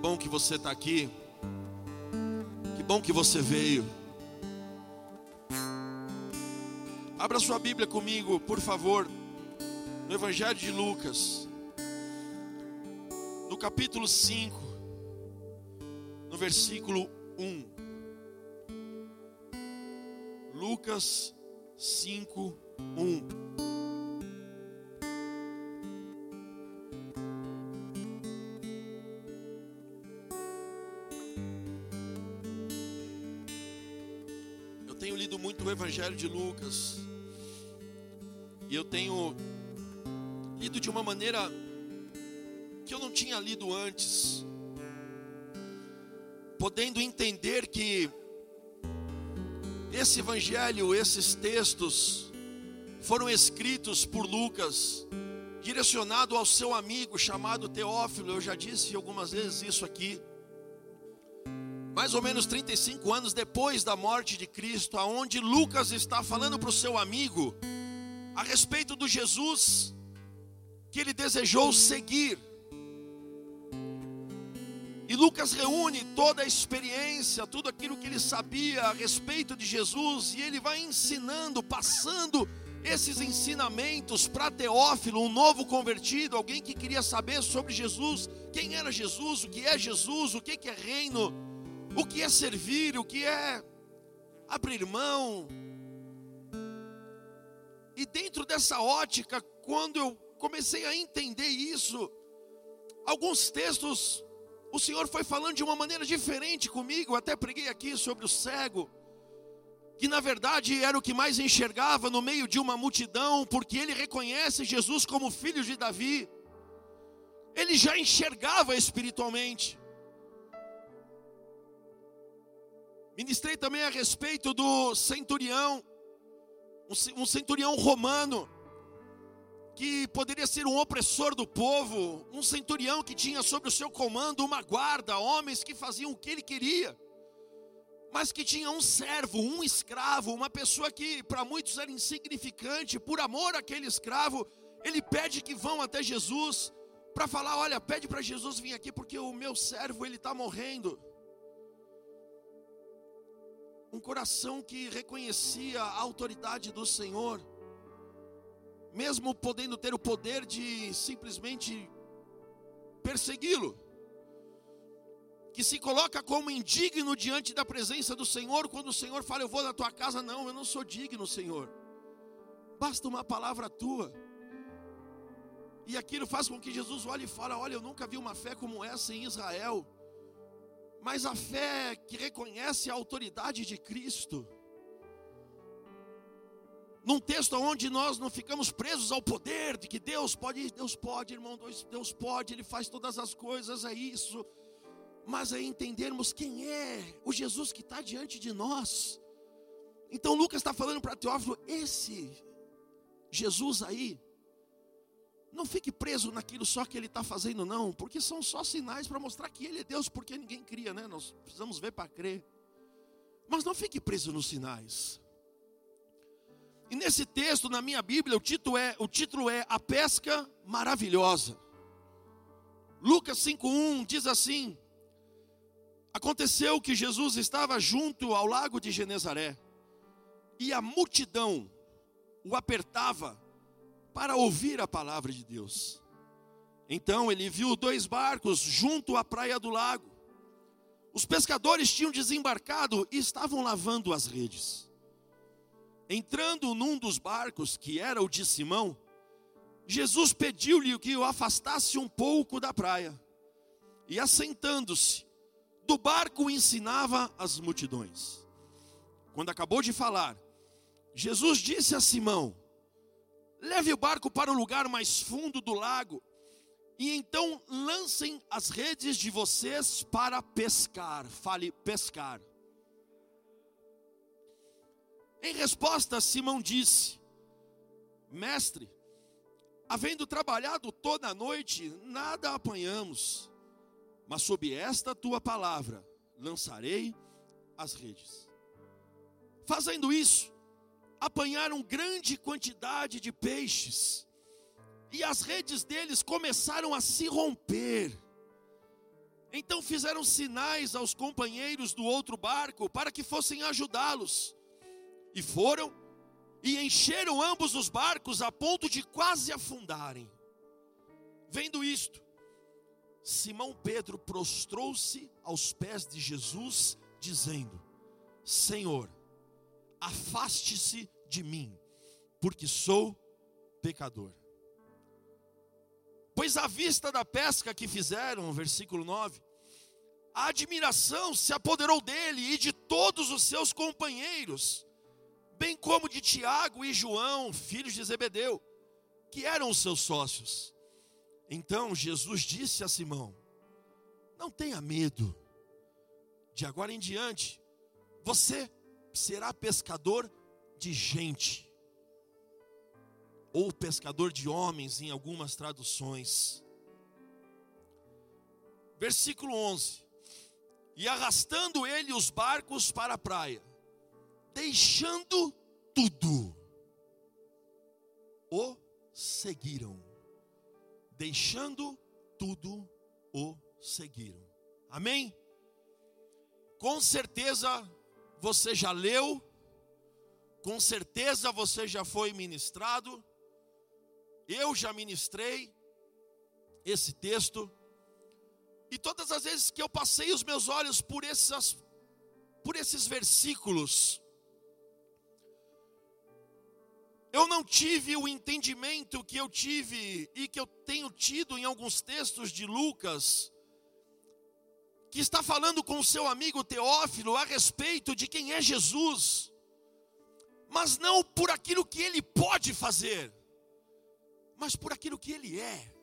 bom que você está aqui. Que bom que você veio. Abra sua Bíblia comigo, por favor, no Evangelho de Lucas, no capítulo 5, no versículo 1. Lucas 5, 1. Evangelho de Lucas. E eu tenho lido de uma maneira que eu não tinha lido antes, podendo entender que esse Evangelho, esses textos, foram escritos por Lucas, direcionado ao seu amigo chamado Teófilo. Eu já disse algumas vezes isso aqui mais ou menos 35 anos depois da morte de Cristo, aonde Lucas está falando para o seu amigo a respeito do Jesus que ele desejou seguir. E Lucas reúne toda a experiência, tudo aquilo que ele sabia a respeito de Jesus, e ele vai ensinando, passando esses ensinamentos para Teófilo, um novo convertido, alguém que queria saber sobre Jesus, quem era Jesus, o que é Jesus, o que é reino o que é servir, o que é abrir mão. E dentro dessa ótica, quando eu comecei a entender isso, alguns textos o Senhor foi falando de uma maneira diferente comigo. Eu até preguei aqui sobre o cego, que na verdade era o que mais enxergava no meio de uma multidão, porque ele reconhece Jesus como filho de Davi. Ele já enxergava espiritualmente. Ministrei também a respeito do centurião, um centurião romano, que poderia ser um opressor do povo, um centurião que tinha sob o seu comando uma guarda, homens que faziam o que ele queria, mas que tinha um servo, um escravo, uma pessoa que para muitos era insignificante, por amor àquele escravo, ele pede que vão até Jesus para falar: olha, pede para Jesus vir aqui porque o meu servo ele está morrendo um coração que reconhecia a autoridade do Senhor, mesmo podendo ter o poder de simplesmente persegui-lo, que se coloca como indigno diante da presença do Senhor, quando o Senhor fala, Eu vou na tua casa, não, eu não sou digno, Senhor, basta uma palavra tua. E aquilo faz com que Jesus olhe e fale: Olha, eu nunca vi uma fé como essa em Israel mas a fé que reconhece a autoridade de Cristo. Num texto onde nós não ficamos presos ao poder de que Deus pode, Deus pode, irmão, Deus pode, Ele faz todas as coisas, é isso. Mas é entendermos quem é o Jesus que está diante de nós. Então Lucas está falando para Teófilo: esse Jesus aí, não fique preso naquilo só que ele está fazendo, não, porque são só sinais para mostrar que ele é Deus, porque ninguém cria, né? Nós precisamos ver para crer. Mas não fique preso nos sinais. E nesse texto, na minha Bíblia, o título é, o título é A Pesca Maravilhosa. Lucas 5,1 diz assim: Aconteceu que Jesus estava junto ao lago de Genezaré, e a multidão o apertava para ouvir a palavra de Deus. Então ele viu dois barcos junto à praia do lago. Os pescadores tinham desembarcado e estavam lavando as redes. Entrando num dos barcos, que era o de Simão, Jesus pediu-lhe que o afastasse um pouco da praia. E assentando-se, do barco ensinava as multidões. Quando acabou de falar, Jesus disse a Simão: Leve o barco para o lugar mais fundo do lago, e então lancem as redes de vocês para pescar. Fale pescar. Em resposta, Simão disse: Mestre, havendo trabalhado toda a noite, nada apanhamos, mas sob esta tua palavra lançarei as redes. Fazendo isso, apanharam grande quantidade de peixes, e as redes deles começaram a se romper. Então fizeram sinais aos companheiros do outro barco para que fossem ajudá-los. E foram e encheram ambos os barcos a ponto de quase afundarem. Vendo isto, Simão Pedro prostrou-se aos pés de Jesus, dizendo: Senhor, afaste-se de mim, porque sou pecador. Pois à vista da pesca que fizeram, versículo 9, a admiração se apoderou dele e de todos os seus companheiros, bem como de Tiago e João, filhos de Zebedeu, que eram os seus sócios. Então Jesus disse a Simão: Não tenha medo, de agora em diante, você será pescador de gente ou pescador de homens em algumas traduções. Versículo 11: E arrastando ele os barcos para a praia, deixando tudo, o seguiram. Deixando tudo, o seguiram. Amém? Com certeza você já leu, com certeza você já foi ministrado, eu já ministrei esse texto, e todas as vezes que eu passei os meus olhos por, essas, por esses versículos, eu não tive o entendimento que eu tive e que eu tenho tido em alguns textos de Lucas, que está falando com o seu amigo Teófilo a respeito de quem é Jesus, mas não por aquilo que ele pode fazer, mas por aquilo que ele é.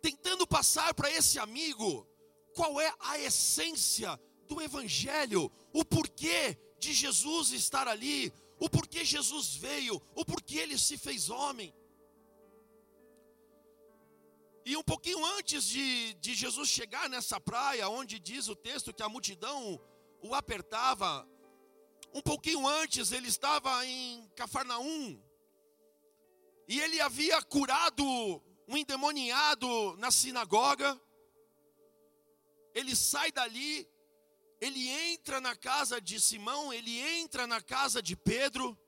Tentando passar para esse amigo qual é a essência do Evangelho, o porquê de Jesus estar ali, o porquê Jesus veio, o porquê ele se fez homem. E um pouquinho antes de, de Jesus chegar nessa praia, onde diz o texto que a multidão o apertava, um pouquinho antes ele estava em Cafarnaum, e ele havia curado um endemoniado na sinagoga. Ele sai dali, ele entra na casa de Simão, ele entra na casa de Pedro,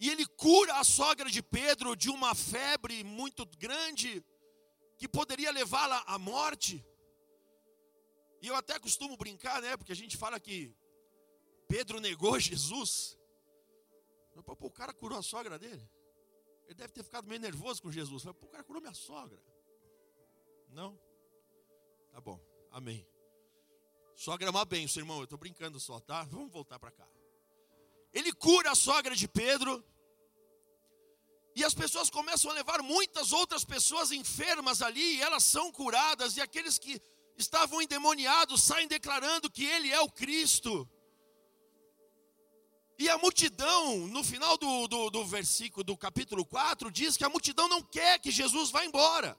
e ele cura a sogra de Pedro de uma febre muito grande, que poderia levá-la à morte. E eu até costumo brincar, né? Porque a gente fala que Pedro negou Jesus. Pô, o cara curou a sogra dele. Ele deve ter ficado meio nervoso com Jesus. Falei, Pô, o cara curou minha sogra. Não? Tá bom, amém. Sogra é uma benção, irmão. Eu estou brincando só, tá? Vamos voltar para cá. Ele cura a sogra de Pedro. E as pessoas começam a levar muitas outras pessoas enfermas ali, e elas são curadas, e aqueles que estavam endemoniados saem declarando que ele é o Cristo. E a multidão, no final do, do, do, versículo do capítulo 4, diz que a multidão não quer que Jesus vá embora.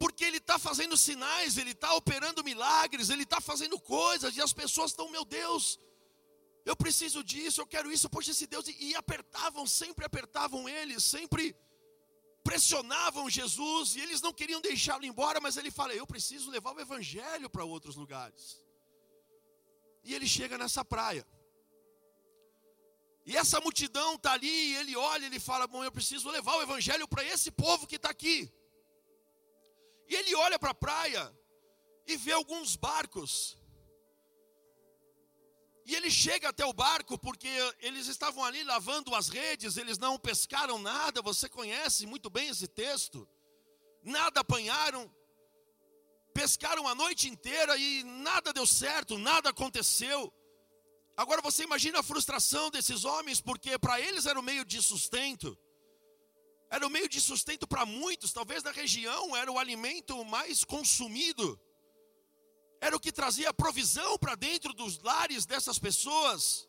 Porque ele está fazendo sinais, ele está operando milagres, ele está fazendo coisas, e as pessoas estão, meu Deus, eu preciso disso, eu quero isso, poxa, esse Deus, e, apertavam, sempre apertavam ele, sempre pressionavam Jesus, e eles não queriam deixá-lo embora, mas ele fala: Eu preciso levar o evangelho para outros lugares. E ele chega nessa praia. E essa multidão está ali, e ele olha, ele fala: Bom, eu preciso levar o evangelho para esse povo que está aqui. E ele olha para a praia e vê alguns barcos. E ele chega até o barco porque eles estavam ali lavando as redes, eles não pescaram nada, você conhece muito bem esse texto. Nada apanharam, pescaram a noite inteira e nada deu certo, nada aconteceu. Agora você imagina a frustração desses homens, porque para eles era o meio de sustento, era o meio de sustento para muitos, talvez na região era o alimento mais consumido, era o que trazia provisão para dentro dos lares dessas pessoas.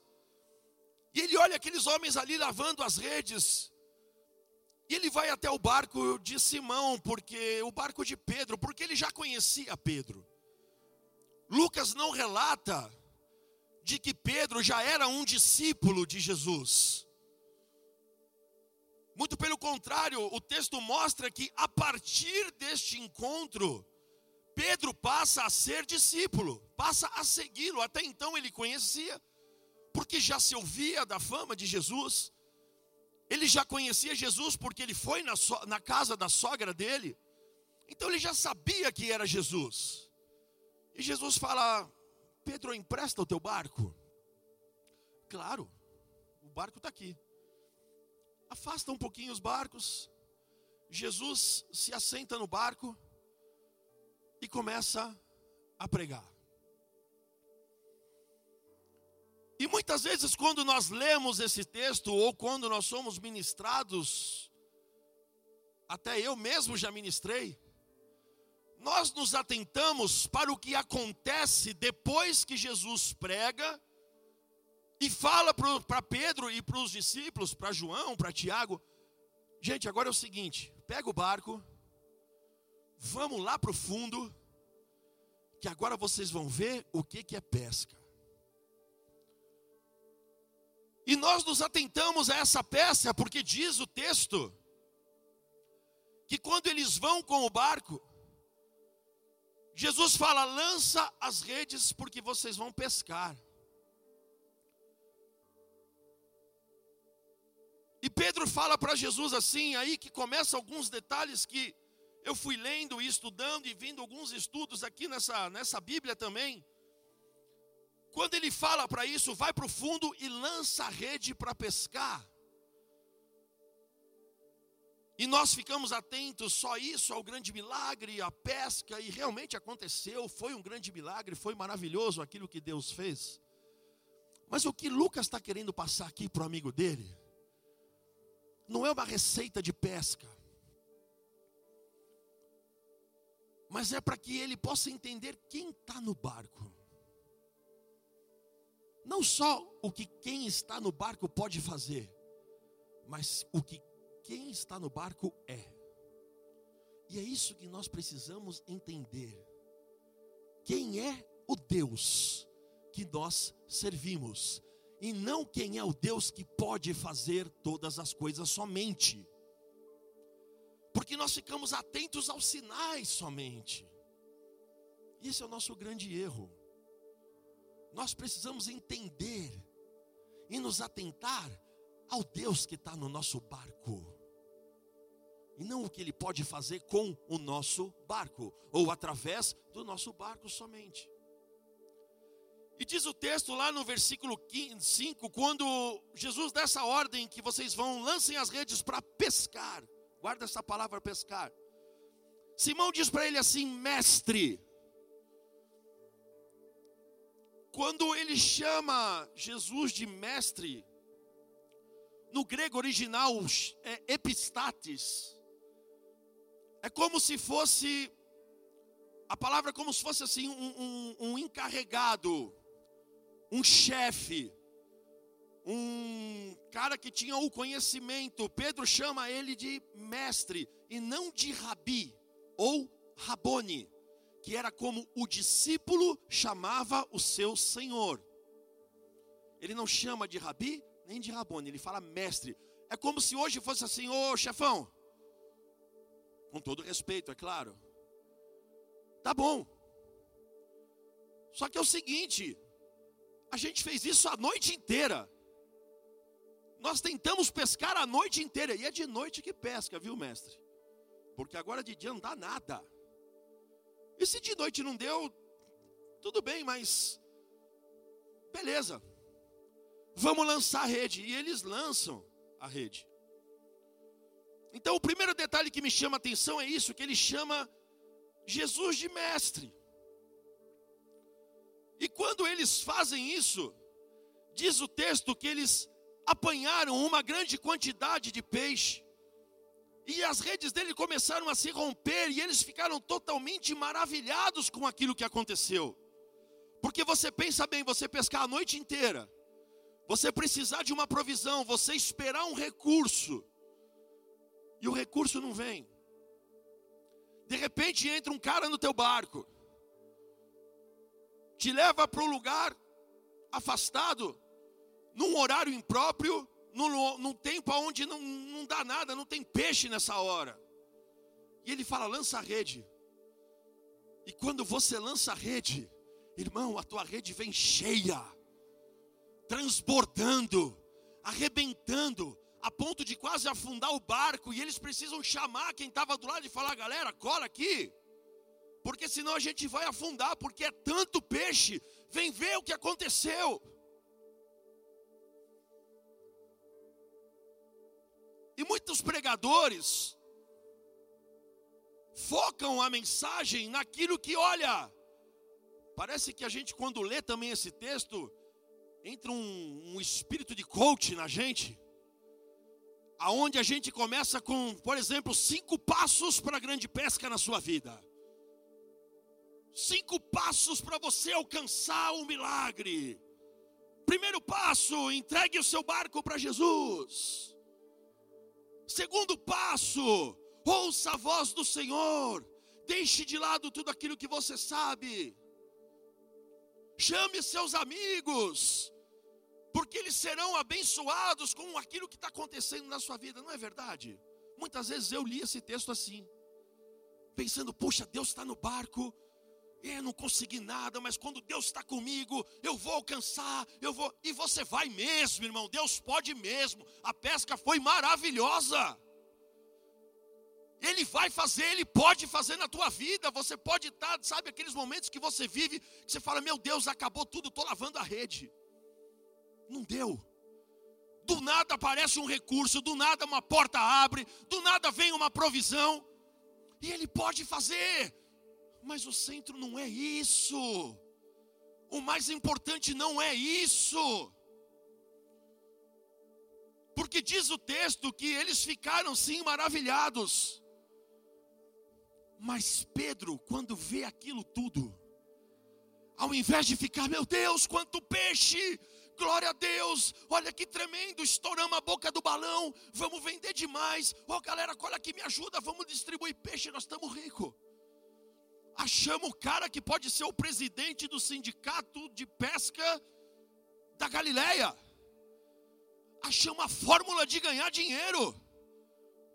E ele olha aqueles homens ali lavando as redes, e ele vai até o barco de Simão, porque o barco de Pedro, porque ele já conhecia Pedro. Lucas não relata de que Pedro já era um discípulo de Jesus. Muito pelo contrário, o texto mostra que a partir deste encontro, Pedro passa a ser discípulo, passa a segui-lo. Até então ele conhecia, porque já se ouvia da fama de Jesus. Ele já conhecia Jesus porque ele foi na, so, na casa da sogra dele. Então ele já sabia que era Jesus. E Jesus fala: Pedro, empresta o teu barco. Claro, o barco está aqui. Afasta um pouquinho os barcos. Jesus se assenta no barco e começa a pregar. E muitas vezes, quando nós lemos esse texto, ou quando nós somos ministrados, até eu mesmo já ministrei, nós nos atentamos para o que acontece depois que Jesus prega e fala para Pedro e para os discípulos, para João, para Tiago: gente, agora é o seguinte, pega o barco, vamos lá para o fundo, que agora vocês vão ver o que, que é pesca. E nós nos atentamos a essa peça, porque diz o texto, que quando eles vão com o barco, Jesus fala: lança as redes, porque vocês vão pescar. E Pedro fala para Jesus assim, aí que começa alguns detalhes que eu fui lendo e estudando e vindo alguns estudos aqui nessa, nessa Bíblia também. Quando ele fala para isso, vai para o fundo e lança a rede para pescar. E nós ficamos atentos só isso ao grande milagre, a pesca, e realmente aconteceu, foi um grande milagre, foi maravilhoso aquilo que Deus fez. Mas o que Lucas está querendo passar aqui para o amigo dele, não é uma receita de pesca, mas é para que ele possa entender quem está no barco. Não só o que quem está no barco pode fazer, mas o que quem está no barco é. E é isso que nós precisamos entender. Quem é o Deus que nós servimos, e não quem é o Deus que pode fazer todas as coisas somente porque nós ficamos atentos aos sinais somente. Esse é o nosso grande erro. Nós precisamos entender e nos atentar ao Deus que está no nosso barco, e não o que Ele pode fazer com o nosso barco, ou através do nosso barco somente. E diz o texto lá no versículo 5, quando Jesus dá essa ordem que vocês vão, lancem as redes para pescar. Guarda essa palavra pescar. Simão diz para ele assim: mestre. Quando ele chama Jesus de mestre, no grego original é epistates, é como se fosse, a palavra é como se fosse assim, um, um, um encarregado, um chefe, um cara que tinha o conhecimento. Pedro chama ele de mestre e não de rabi ou rabone, que era como o discípulo chamava o seu senhor. Ele não chama de rabi nem de rabone, ele fala mestre. É como se hoje fosse assim, ô chefão, com todo respeito, é claro. Tá bom. Só que é o seguinte, a gente fez isso a noite inteira. Nós tentamos pescar a noite inteira, e é de noite que pesca, viu, mestre? Porque agora de dia não dá nada. E se de noite não deu, tudo bem, mas beleza. Vamos lançar a rede. E eles lançam a rede. Então, o primeiro detalhe que me chama a atenção é isso: que ele chama Jesus de mestre. E quando eles fazem isso, diz o texto que eles apanharam uma grande quantidade de peixe. E as redes dele começaram a se romper e eles ficaram totalmente maravilhados com aquilo que aconteceu. Porque você pensa bem, você pescar a noite inteira, você precisar de uma provisão, você esperar um recurso, e o recurso não vem. De repente entra um cara no teu barco, te leva para um lugar afastado, num horário impróprio, num, num tempo onde não, não dá nada, não tem peixe nessa hora. E ele fala: lança a rede. E quando você lança a rede, irmão, a tua rede vem cheia, transbordando, arrebentando, a ponto de quase afundar o barco, e eles precisam chamar quem estava do lado e falar: galera, cola aqui, porque senão a gente vai afundar, porque é tanto peixe, vem ver o que aconteceu. E muitos pregadores focam a mensagem naquilo que, olha, parece que a gente, quando lê também esse texto, entra um, um espírito de coach na gente, aonde a gente começa com, por exemplo, cinco passos para a grande pesca na sua vida. Cinco passos para você alcançar o milagre. Primeiro passo, entregue o seu barco para Jesus. Segundo passo, ouça a voz do Senhor. Deixe de lado tudo aquilo que você sabe. Chame seus amigos, porque eles serão abençoados com aquilo que está acontecendo na sua vida, não é verdade? Muitas vezes eu li esse texto assim, pensando: puxa, Deus está no barco, eu não consegui nada, mas quando Deus está comigo, eu vou alcançar, eu vou. E você vai mesmo, irmão. Deus pode mesmo. A pesca foi maravilhosa. Ele vai fazer, Ele pode fazer na tua vida. Você pode estar, sabe, aqueles momentos que você vive, que você fala: Meu Deus, acabou tudo, estou lavando a rede. Não deu. Do nada aparece um recurso, do nada uma porta abre, do nada vem uma provisão, e Ele pode fazer. Mas o centro não é isso. O mais importante não é isso. Porque diz o texto que eles ficaram sim maravilhados. Mas Pedro, quando vê aquilo tudo, ao invés de ficar, meu Deus, quanto peixe, glória a Deus, olha que tremendo, estouramos a boca do balão, vamos vender demais. Ó oh, galera, olha aqui, me ajuda, vamos distribuir peixe, nós estamos ricos achamos o cara que pode ser o presidente do sindicato de pesca da Galileia. Achamos a fórmula de ganhar dinheiro.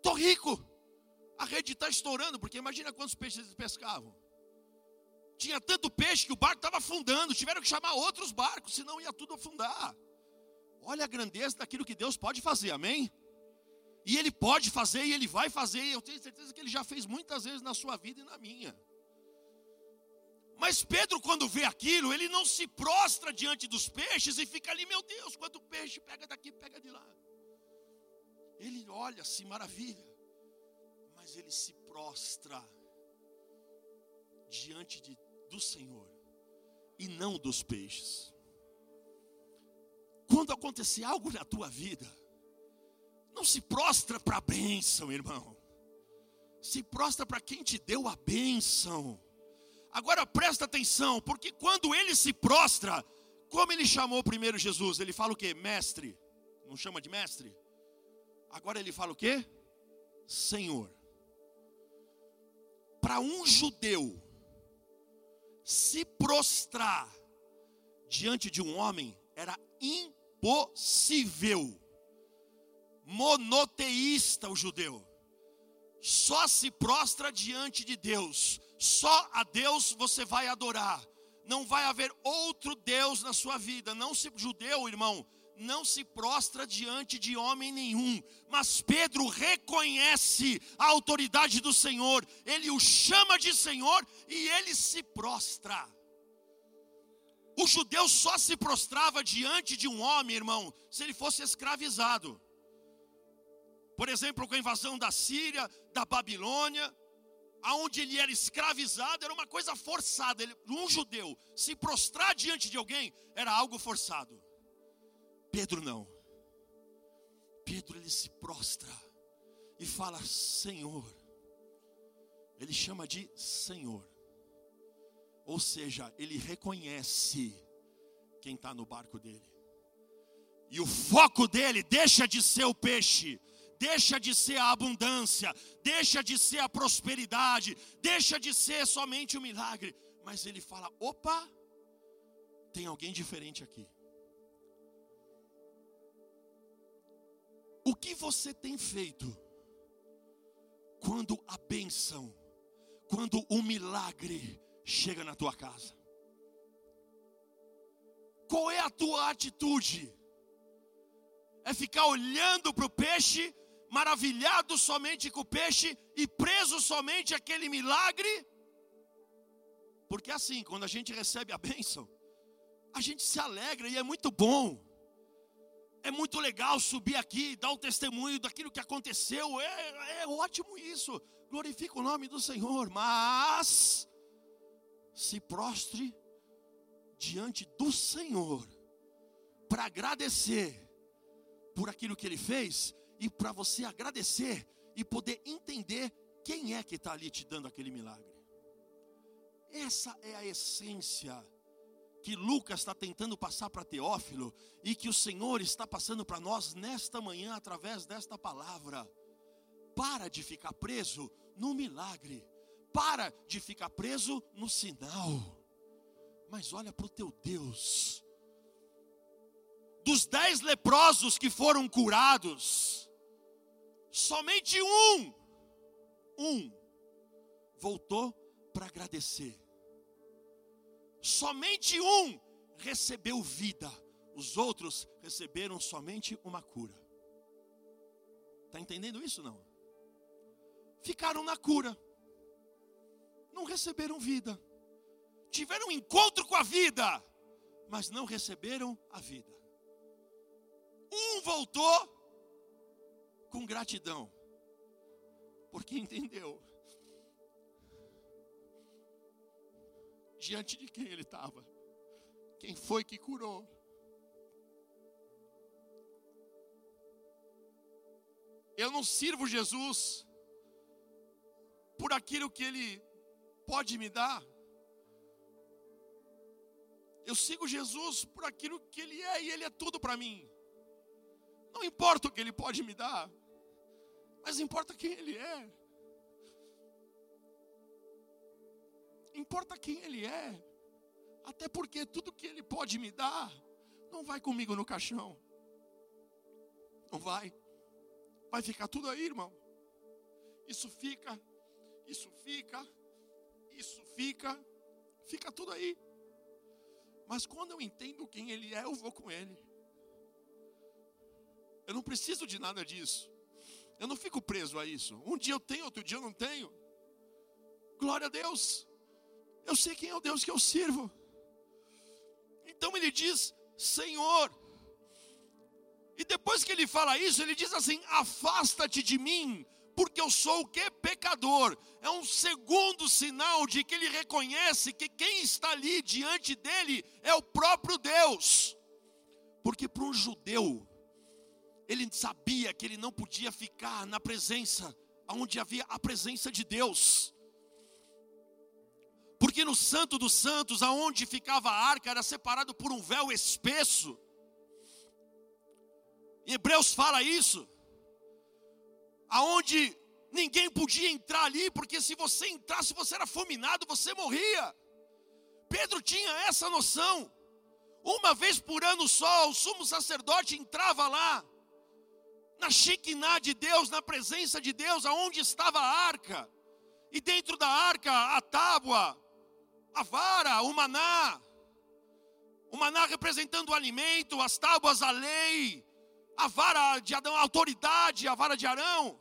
Tô rico. A rede está estourando, porque imagina quantos peixes eles pescavam. Tinha tanto peixe que o barco estava afundando. Tiveram que chamar outros barcos, senão ia tudo afundar. Olha a grandeza daquilo que Deus pode fazer, amém? E Ele pode fazer e Ele vai fazer. E eu tenho certeza que Ele já fez muitas vezes na sua vida e na minha. Mas Pedro, quando vê aquilo, ele não se prostra diante dos peixes e fica ali, meu Deus, quanto peixe, pega daqui, pega de lá. Ele olha, se maravilha, mas ele se prostra diante de, do Senhor e não dos peixes. Quando acontecer algo na tua vida, não se prostra para a bênção, irmão. Se prostra para quem te deu a bênção. Agora presta atenção, porque quando ele se prostra, como ele chamou primeiro Jesus? Ele fala o que? Mestre. Não chama de mestre? Agora ele fala o que? Senhor. Para um judeu se prostrar diante de um homem era impossível. Monoteísta o judeu. Só se prostra diante de Deus só a Deus você vai adorar. Não vai haver outro Deus na sua vida. Não se judeu, irmão, não se prostra diante de homem nenhum. Mas Pedro reconhece a autoridade do Senhor. Ele o chama de Senhor e ele se prostra. O judeu só se prostrava diante de um homem, irmão, se ele fosse escravizado. Por exemplo, com a invasão da Síria, da Babilônia, aonde ele era escravizado, era uma coisa forçada. Ele, um judeu se prostrar diante de alguém era algo forçado. Pedro não. Pedro ele se prostra e fala: Senhor. Ele chama de Senhor. Ou seja, ele reconhece quem está no barco dele. E o foco dele deixa de ser o peixe deixa de ser a abundância, deixa de ser a prosperidade, deixa de ser somente o milagre, mas ele fala: opa, tem alguém diferente aqui. O que você tem feito quando a bênção, quando o milagre chega na tua casa. Qual é a tua atitude? É ficar olhando para o peixe, maravilhado somente com o peixe e preso somente aquele milagre? Porque assim, quando a gente recebe a bênção, a gente se alegra e é muito bom. É muito legal subir aqui, dar o testemunho daquilo que aconteceu. É, é ótimo isso. Glorifica o nome do Senhor. Mas se prostre diante do Senhor para agradecer por aquilo que Ele fez e para você agradecer e poder entender quem é que está ali te dando aquele milagre. Essa é a essência que Lucas está tentando passar para Teófilo e que o Senhor está passando para nós nesta manhã através desta palavra. Para de ficar preso no milagre, para de ficar preso no sinal, mas olha para o teu Deus. Dos dez leprosos que foram curados, somente um, um, voltou para agradecer. Somente um recebeu vida, os outros receberam somente uma cura. Está entendendo isso não? Ficaram na cura, não receberam vida, tiveram um encontro com a vida, mas não receberam a vida. Um voltou com gratidão, porque entendeu diante de quem ele estava. Quem foi que curou? Eu não sirvo Jesus por aquilo que ele pode me dar. Eu sigo Jesus por aquilo que ele é e ele é tudo para mim. Não importa o que ele pode me dar, mas importa quem ele é. importa quem Ele é, até porque tudo que Ele pode me dar, não vai comigo no caixão, não vai, vai ficar tudo aí, irmão. Isso fica, isso fica, isso fica, fica tudo aí. Mas quando eu entendo quem Ele é, eu vou com Ele. Eu não preciso de nada disso. Eu não fico preso a isso. Um dia eu tenho, outro dia eu não tenho. Glória a Deus. Eu sei quem é o Deus que eu sirvo. Então ele diz: Senhor. E depois que ele fala isso, ele diz assim: Afasta-te de mim, porque eu sou o que? Pecador. É um segundo sinal de que ele reconhece que quem está ali diante dele é o próprio Deus. Porque para um judeu, ele sabia que ele não podia ficar na presença, onde havia a presença de Deus. Porque no Santo dos Santos, aonde ficava a arca, era separado por um véu espesso. Hebreus fala isso. Aonde ninguém podia entrar ali, porque se você entrasse, você era fulminado, você morria. Pedro tinha essa noção. Uma vez por ano só, o sumo sacerdote entrava lá, na Shekinah de Deus, na presença de Deus, aonde estava a arca. E dentro da arca, a tábua, a vara, o maná, o maná representando o alimento, as tábuas, a lei, a vara de Adão, a autoridade, a vara de Arão.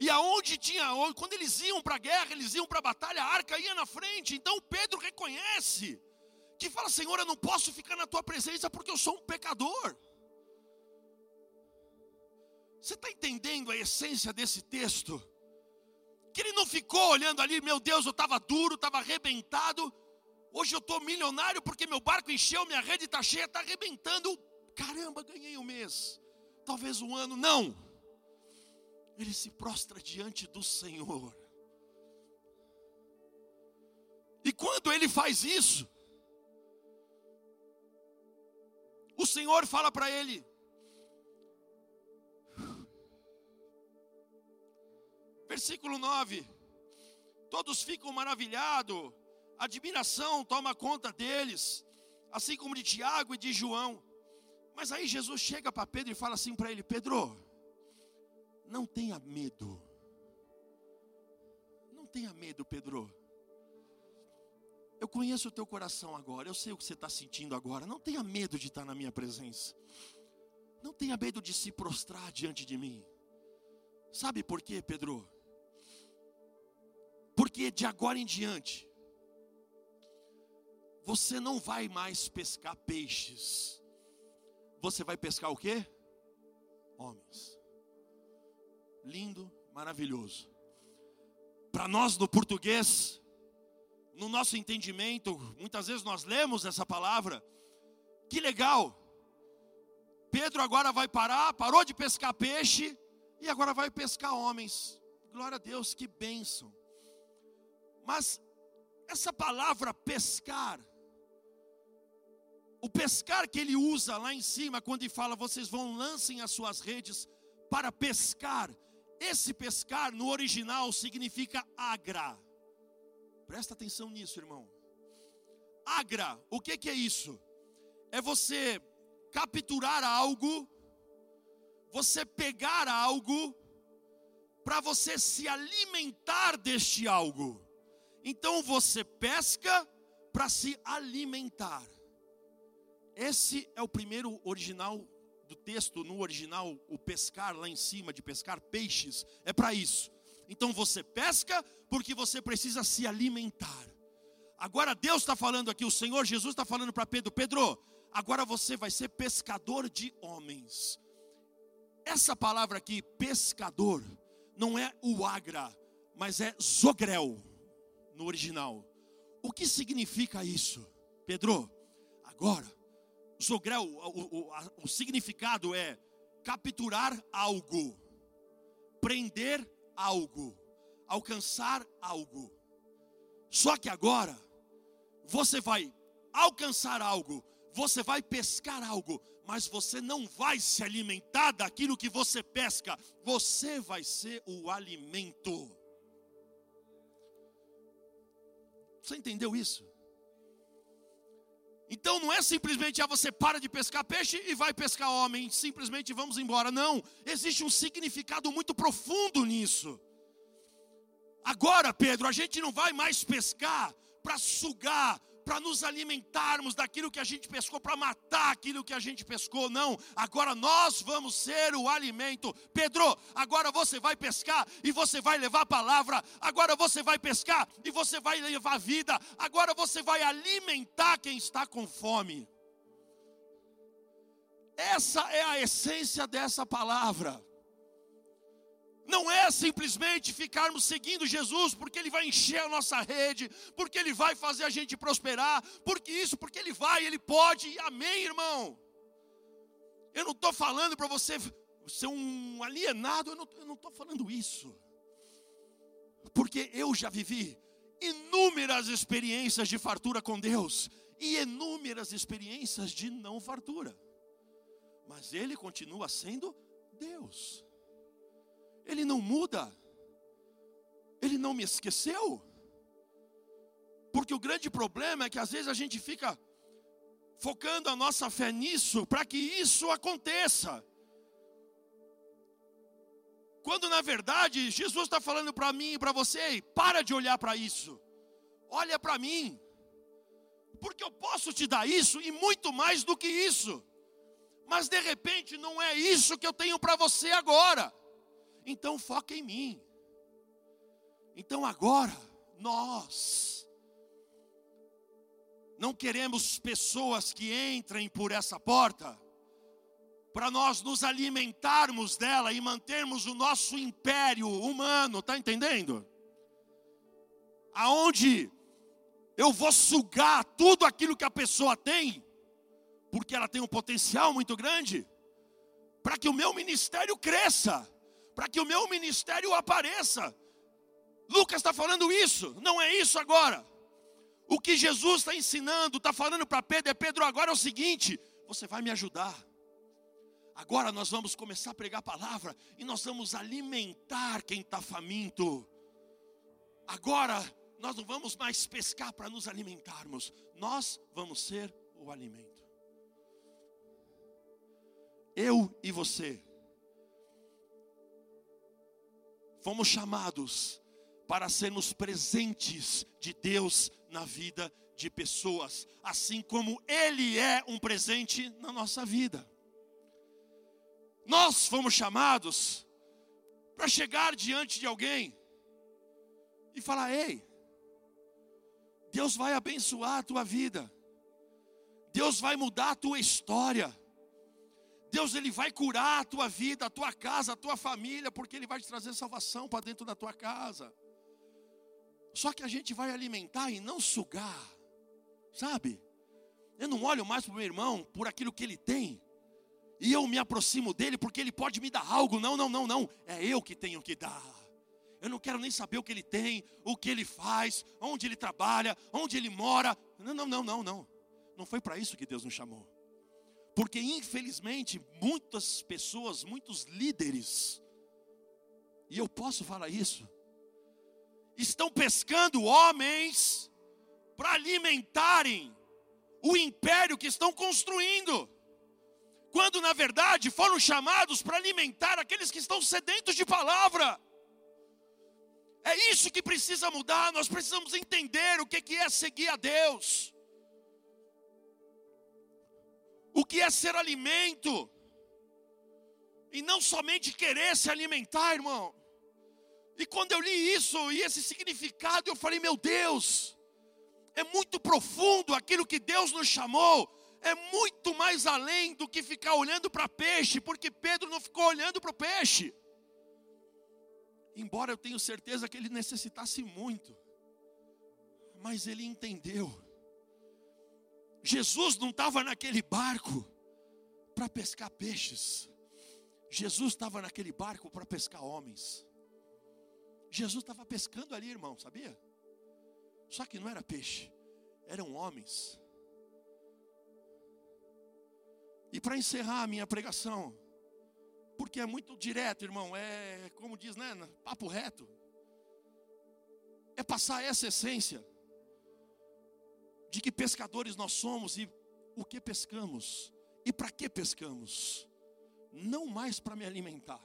E aonde tinha, quando eles iam para a guerra, eles iam para a batalha, a arca ia na frente. Então Pedro reconhece que fala: Senhor, eu não posso ficar na tua presença porque eu sou um pecador. Você está entendendo a essência desse texto? que ele não ficou olhando ali, meu Deus, eu estava duro, estava arrebentado. Hoje eu estou milionário porque meu barco encheu, minha rede está cheia, está arrebentando. Caramba, ganhei um mês, talvez um ano. Não, ele se prostra diante do Senhor. E quando ele faz isso, o Senhor fala para ele: Versículo 9: Todos ficam maravilhados, admiração toma conta deles, assim como de Tiago e de João. Mas aí Jesus chega para Pedro e fala assim para ele: Pedro, não tenha medo, não tenha medo, Pedro. Eu conheço o teu coração agora, eu sei o que você está sentindo agora. Não tenha medo de estar na minha presença. Não tenha medo de se prostrar diante de mim. Sabe por quê, Pedro? Porque de agora em diante, você não vai mais pescar peixes. Você vai pescar o quê? Homens. Lindo, maravilhoso. Para nós no português, no nosso entendimento, muitas vezes nós lemos essa palavra. Que legal. Pedro agora vai parar, parou de pescar peixe e agora vai pescar homens. Glória a Deus, que bênção. Mas essa palavra pescar, o pescar que ele usa lá em cima, quando ele fala, vocês vão lancem as suas redes para pescar. Esse pescar no original significa agra. Presta atenção nisso, irmão. Agra, o que, que é isso? É você capturar algo, você pegar algo, para você se alimentar deste algo. Então você pesca para se alimentar. Esse é o primeiro original do texto, no original, o pescar lá em cima, de pescar peixes, é para isso. Então você pesca porque você precisa se alimentar. Agora Deus está falando aqui, o Senhor Jesus está falando para Pedro: Pedro, agora você vai ser pescador de homens. Essa palavra aqui, pescador, não é o agra, mas é zogrel no original. O que significa isso, Pedro? Agora, zogrel, o, o, o significado é capturar algo, prender algo, alcançar algo. Só que agora, você vai alcançar algo, você vai pescar algo, mas você não vai se alimentar daquilo que você pesca, você vai ser o alimento. Você entendeu isso? Então não é simplesmente ah, você para de pescar peixe e vai pescar homem, simplesmente vamos embora. Não, existe um significado muito profundo nisso. Agora, Pedro, a gente não vai mais pescar para sugar, para nos alimentarmos daquilo que a gente pescou, para matar aquilo que a gente pescou, não. Agora nós vamos ser o alimento. Pedro, agora você vai pescar e você vai levar a palavra. Agora você vai pescar e você vai levar vida. Agora você vai alimentar quem está com fome. Essa é a essência dessa palavra. Não é simplesmente ficarmos seguindo Jesus porque Ele vai encher a nossa rede, porque Ele vai fazer a gente prosperar, porque isso, porque Ele vai, Ele pode, amém, irmão. Eu não estou falando para você ser um alienado, eu não estou falando isso, porque eu já vivi inúmeras experiências de fartura com Deus e inúmeras experiências de não fartura, mas Ele continua sendo Deus. Ele não muda. Ele não me esqueceu. Porque o grande problema é que às vezes a gente fica focando a nossa fé nisso para que isso aconteça. Quando na verdade Jesus está falando para mim e para você, para de olhar para isso, olha para mim, porque eu posso te dar isso e muito mais do que isso, mas de repente não é isso que eu tenho para você agora. Então foca em mim. Então agora, nós não queremos pessoas que entrem por essa porta para nós nos alimentarmos dela e mantermos o nosso império humano, tá entendendo? Aonde eu vou sugar tudo aquilo que a pessoa tem, porque ela tem um potencial muito grande, para que o meu ministério cresça para que o meu ministério apareça. Lucas está falando isso, não é isso agora. O que Jesus está ensinando, está falando para Pedro, é Pedro, agora é o seguinte: você vai me ajudar. Agora nós vamos começar a pregar a palavra e nós vamos alimentar quem está faminto. Agora nós não vamos mais pescar para nos alimentarmos, nós vamos ser o alimento. Eu e você fomos chamados para sermos presentes de Deus na vida de pessoas, assim como Ele é um presente na nossa vida. Nós fomos chamados para chegar diante de alguém e falar: Ei, Deus vai abençoar a tua vida, Deus vai mudar a tua história. Deus ele vai curar a tua vida, a tua casa, a tua família, porque ele vai te trazer salvação para dentro da tua casa. Só que a gente vai alimentar e não sugar, sabe? Eu não olho mais para o meu irmão por aquilo que ele tem, e eu me aproximo dele porque ele pode me dar algo. Não, não, não, não. É eu que tenho que dar. Eu não quero nem saber o que ele tem, o que ele faz, onde ele trabalha, onde ele mora. Não, não, não, não, não. Não foi para isso que Deus nos chamou. Porque infelizmente muitas pessoas, muitos líderes, e eu posso falar isso, estão pescando homens para alimentarem o império que estão construindo. Quando na verdade foram chamados para alimentar aqueles que estão sedentos de palavra. É isso que precisa mudar, nós precisamos entender o que é seguir a Deus o que é ser alimento, e não somente querer se alimentar, irmão. E quando eu li isso e esse significado, eu falei: meu Deus, é muito profundo aquilo que Deus nos chamou, é muito mais além do que ficar olhando para peixe, porque Pedro não ficou olhando para o peixe. Embora eu tenha certeza que ele necessitasse muito, mas ele entendeu Jesus não estava naquele barco para pescar peixes. Jesus estava naquele barco para pescar homens. Jesus estava pescando ali, irmão, sabia? Só que não era peixe, eram homens. E para encerrar a minha pregação, porque é muito direto, irmão, é como diz, né, papo reto. É passar essa essência de que pescadores nós somos e o que pescamos e para que pescamos. Não mais para me alimentar,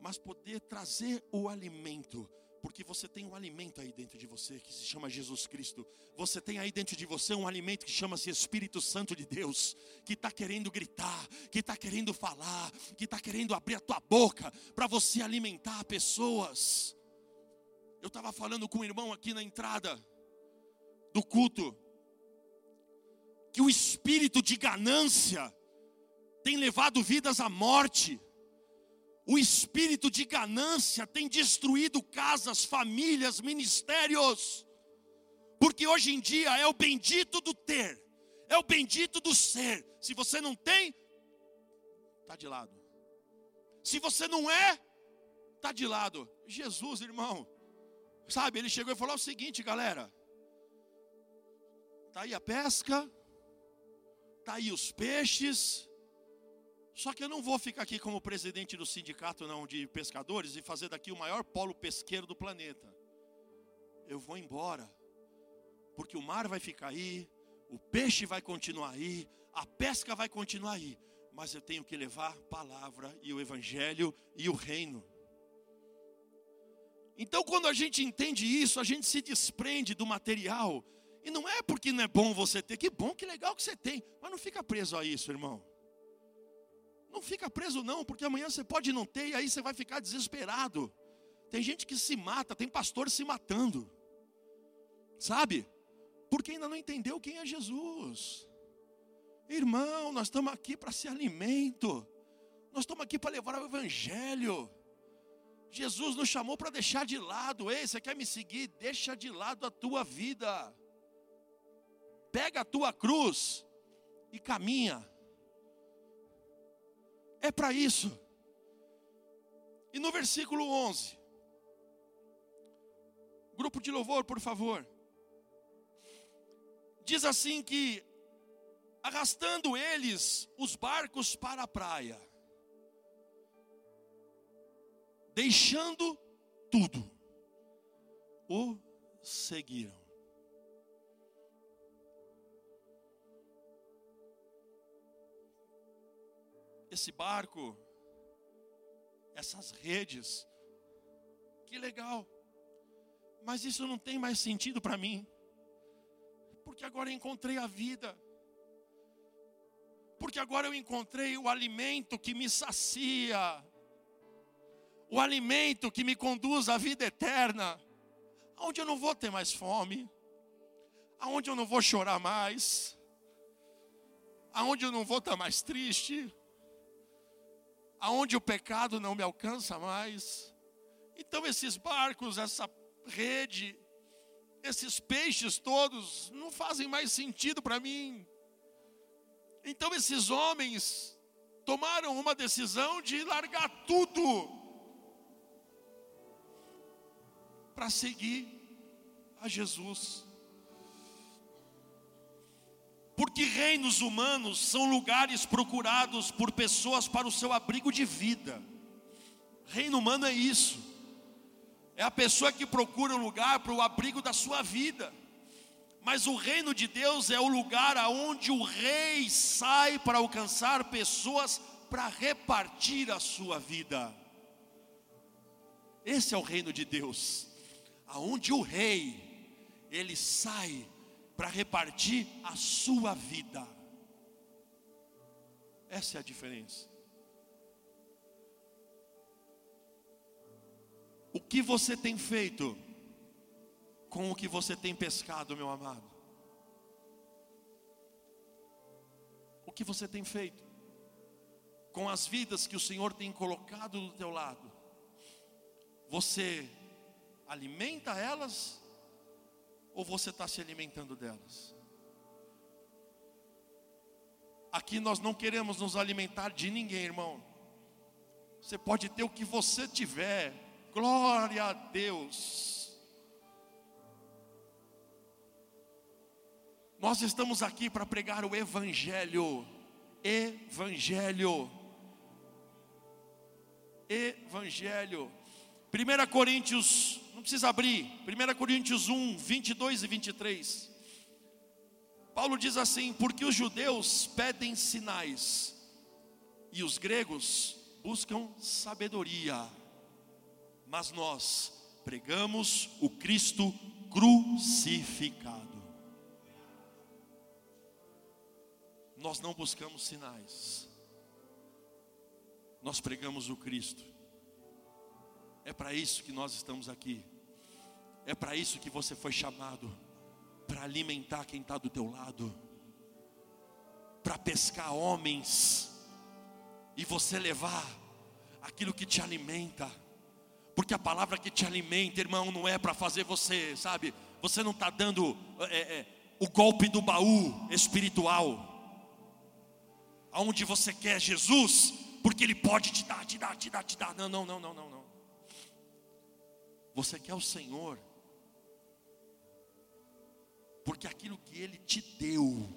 mas poder trazer o alimento, porque você tem um alimento aí dentro de você que se chama Jesus Cristo. Você tem aí dentro de você um alimento que chama-se Espírito Santo de Deus, que está querendo gritar, que está querendo falar, que está querendo abrir a tua boca para você alimentar pessoas. Eu estava falando com um irmão aqui na entrada do culto, que o espírito de ganância tem levado vidas à morte, o espírito de ganância tem destruído casas, famílias, ministérios, porque hoje em dia é o bendito do ter, é o bendito do ser. Se você não tem, está de lado. Se você não é, está de lado. Jesus, irmão, Sabe, ele chegou e falou o seguinte, galera. Tá aí a pesca, tá aí os peixes. Só que eu não vou ficar aqui como presidente do sindicato não de pescadores e fazer daqui o maior polo pesqueiro do planeta. Eu vou embora. Porque o mar vai ficar aí, o peixe vai continuar aí, a pesca vai continuar aí, mas eu tenho que levar a palavra e o evangelho e o reino. Então, quando a gente entende isso, a gente se desprende do material. E não é porque não é bom você ter, que bom, que legal que você tem. Mas não fica preso a isso, irmão. Não fica preso, não, porque amanhã você pode não ter e aí você vai ficar desesperado. Tem gente que se mata, tem pastor se matando. Sabe? Porque ainda não entendeu quem é Jesus. Irmão, nós estamos aqui para ser alimento. Nós estamos aqui para levar o evangelho. Jesus nos chamou para deixar de lado. Ei, você quer me seguir? Deixa de lado a tua vida. Pega a tua cruz e caminha. É para isso. E no versículo 11, grupo de louvor, por favor. Diz assim que arrastando eles os barcos para a praia deixando tudo, o seguiram. Esse barco, essas redes, que legal. Mas isso não tem mais sentido para mim. Porque agora encontrei a vida. Porque agora eu encontrei o alimento que me sacia. O alimento que me conduz à vida eterna. Onde eu não vou ter mais fome. Aonde eu não vou chorar mais. Aonde eu não vou estar mais triste. Aonde o pecado não me alcança mais. Então esses barcos, essa rede, esses peixes todos não fazem mais sentido para mim. Então esses homens tomaram uma decisão de largar tudo para seguir a Jesus. Porque reinos humanos são lugares procurados por pessoas para o seu abrigo de vida. Reino humano é isso. É a pessoa que procura um lugar para o abrigo da sua vida. Mas o reino de Deus é o lugar aonde o rei sai para alcançar pessoas para repartir a sua vida. Esse é o reino de Deus, aonde o rei ele sai para repartir a sua vida. Essa é a diferença. O que você tem feito com o que você tem pescado, meu amado? O que você tem feito com as vidas que o Senhor tem colocado do teu lado? Você alimenta elas ou você está se alimentando delas? Aqui nós não queremos nos alimentar de ninguém, irmão. Você pode ter o que você tiver, Glória a Deus. Nós estamos aqui para pregar o Evangelho. Evangelho. Evangelho. 1 Coríntios, não precisa abrir, 1 Coríntios 1, 22 e 23. Paulo diz assim: Porque os judeus pedem sinais, e os gregos buscam sabedoria mas nós pregamos o Cristo crucificado. Nós não buscamos sinais, nós pregamos o Cristo. É para isso que nós estamos aqui, é para isso que você foi chamado para alimentar quem está do teu lado, para pescar homens e você levar aquilo que te alimenta porque a palavra que te alimenta, irmão, não é para fazer você, sabe? Você não está dando é, é, o golpe do baú espiritual, aonde você quer Jesus, porque Ele pode te dar, te dar, te dar, te dar. Não, não, não, não, não, não. Você quer o Senhor, porque aquilo que Ele te deu,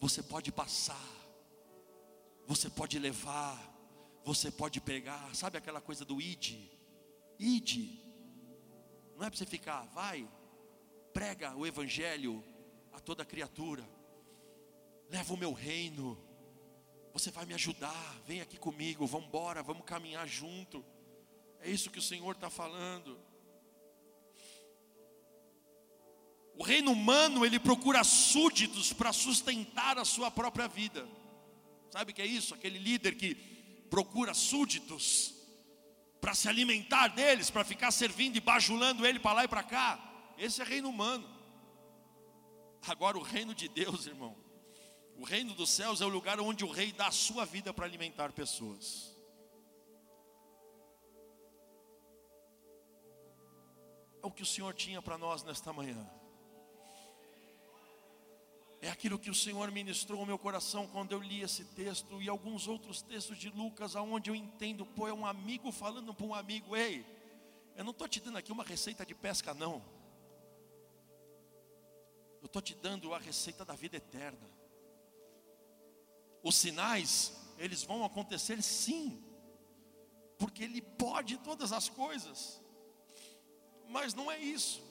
você pode passar, você pode levar você pode pegar, sabe aquela coisa do id? Id. Não é para você ficar, vai, prega o evangelho a toda criatura. Leva o meu reino. Você vai me ajudar. Vem aqui comigo, vamos embora, vamos caminhar junto. É isso que o Senhor está falando. O reino humano, ele procura súditos para sustentar a sua própria vida. Sabe o que é isso? Aquele líder que procura súditos para se alimentar deles, para ficar servindo e bajulando ele para lá e para cá. Esse é reino humano. Agora, o reino de Deus, irmão, o reino dos céus é o lugar onde o rei dá a sua vida para alimentar pessoas. É o que o Senhor tinha para nós nesta manhã. É aquilo que o Senhor ministrou ao meu coração quando eu li esse texto e alguns outros textos de Lucas, aonde eu entendo, pô, é um amigo falando para um amigo, ei, eu não estou te dando aqui uma receita de pesca, não. Eu estou te dando a receita da vida eterna. Os sinais, eles vão acontecer sim, porque Ele pode todas as coisas, mas não é isso.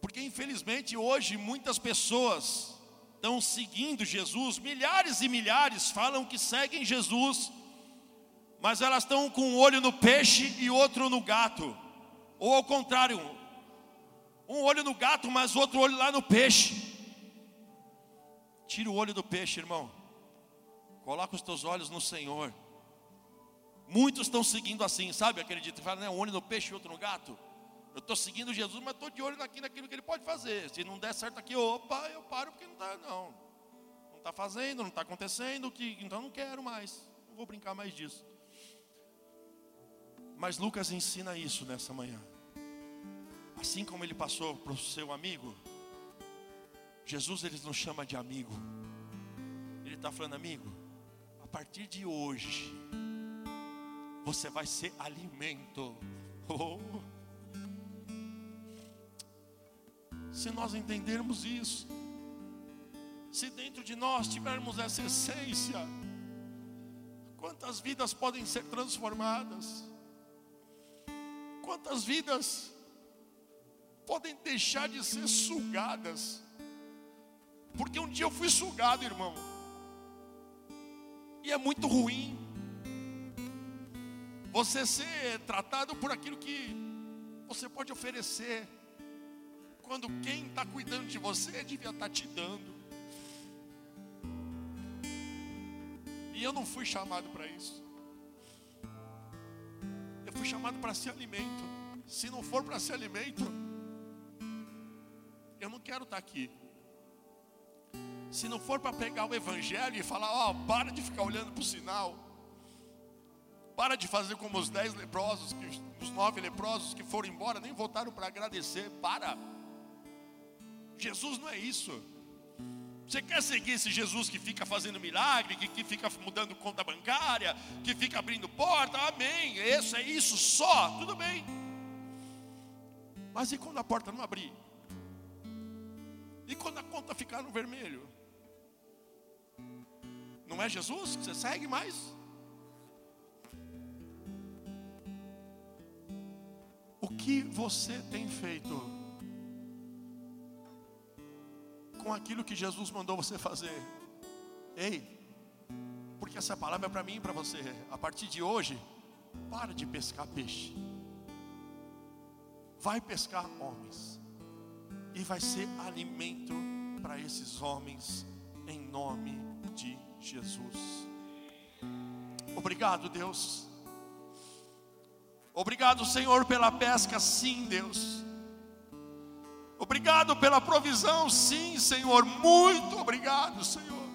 Porque infelizmente hoje muitas pessoas estão seguindo Jesus, milhares e milhares falam que seguem Jesus, mas elas estão com um olho no peixe e outro no gato, ou ao contrário, um olho no gato, mas outro olho lá no peixe. Tira o olho do peixe, irmão. Coloca os teus olhos no Senhor. Muitos estão seguindo assim, sabe? Acredita, fala, né? Um olho no peixe e outro no gato. Eu estou seguindo Jesus, mas estou de olho aqui naquilo que ele pode fazer. Se não der certo aqui, opa, eu paro porque não está, não. Não está fazendo, não está acontecendo, que, então não quero mais. Não vou brincar mais disso. Mas Lucas ensina isso nessa manhã. Assim como ele passou para o seu amigo, Jesus ele nos chama de amigo. Ele está falando, amigo, a partir de hoje, você vai ser alimento. Oh. Se nós entendermos isso, se dentro de nós tivermos essa essência, quantas vidas podem ser transformadas, quantas vidas podem deixar de ser sugadas, porque um dia eu fui sugado, irmão, e é muito ruim você ser tratado por aquilo que você pode oferecer, quando quem está cuidando de você devia estar tá te dando. E eu não fui chamado para isso. Eu fui chamado para ser alimento. Se não for para ser alimento, eu não quero estar tá aqui. Se não for para pegar o evangelho e falar, ó, oh, para de ficar olhando para o sinal. Para de fazer como os dez leprosos, os nove leprosos que foram embora, nem voltaram para agradecer. Para. Jesus não é isso. Você quer seguir esse Jesus que fica fazendo milagre, que, que fica mudando conta bancária, que fica abrindo porta? Amém. Isso é isso só. Tudo bem. Mas e quando a porta não abrir? E quando a conta ficar no vermelho? Não é Jesus que você segue mais? O que você tem feito com aquilo que Jesus mandou você fazer? Ei, porque essa palavra é para mim e para você. A partir de hoje, para de pescar peixe. Vai pescar homens. E vai ser alimento para esses homens em nome de Jesus. Obrigado, Deus Obrigado, Senhor, pela pesca, sim, Deus. Obrigado pela provisão, sim, Senhor. Muito obrigado, Senhor.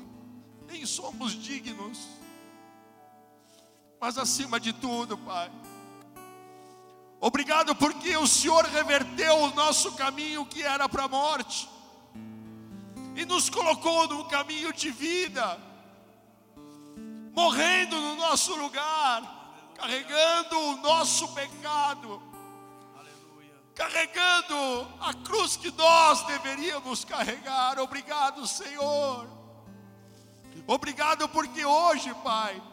Nem somos dignos. Mas acima de tudo, Pai. Obrigado porque o Senhor reverteu o nosso caminho que era para a morte e nos colocou no caminho de vida, morrendo no nosso lugar carregando o nosso pecado, Aleluia. carregando a cruz que nós deveríamos carregar. Obrigado, Senhor. Obrigado porque hoje, Pai,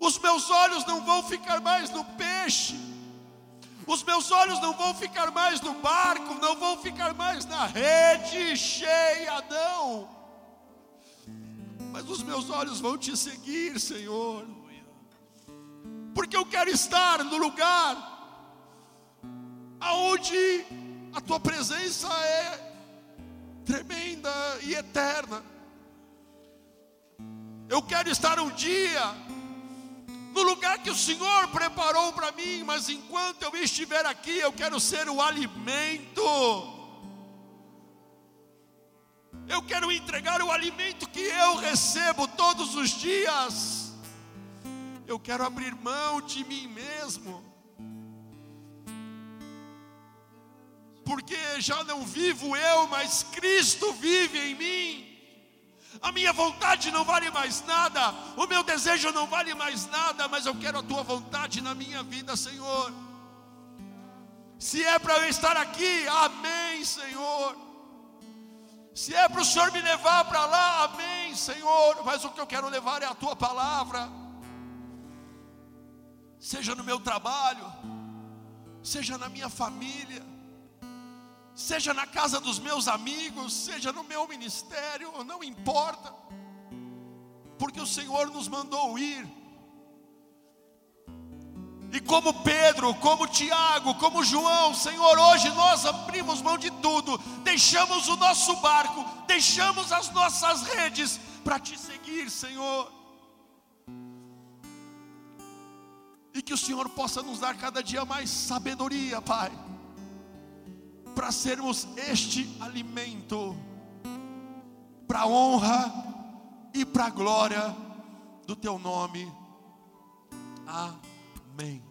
os meus olhos não vão ficar mais no peixe, os meus olhos não vão ficar mais no barco, não vão ficar mais na rede cheia, não. Mas os meus olhos vão te seguir, Senhor porque eu quero estar no lugar aonde a tua presença é tremenda e eterna. Eu quero estar um dia no lugar que o Senhor preparou para mim, mas enquanto eu estiver aqui, eu quero ser o alimento. Eu quero entregar o alimento que eu recebo todos os dias eu quero abrir mão de mim mesmo, porque já não vivo eu, mas Cristo vive em mim. A minha vontade não vale mais nada, o meu desejo não vale mais nada, mas eu quero a tua vontade na minha vida, Senhor. Se é para eu estar aqui, amém, Senhor. Se é para o Senhor me levar para lá, amém, Senhor. Mas o que eu quero levar é a tua palavra seja no meu trabalho, seja na minha família, seja na casa dos meus amigos, seja no meu ministério, não importa, porque o Senhor nos mandou ir, E como Pedro, como Tiago, como João, Senhor, hoje nós abrimos mão de tudo, deixamos o nosso barco, deixamos as nossas redes para te seguir, Senhor. E que o Senhor possa nos dar cada dia mais sabedoria, Pai, para sermos este alimento, para a honra e para a glória do Teu nome. Amém.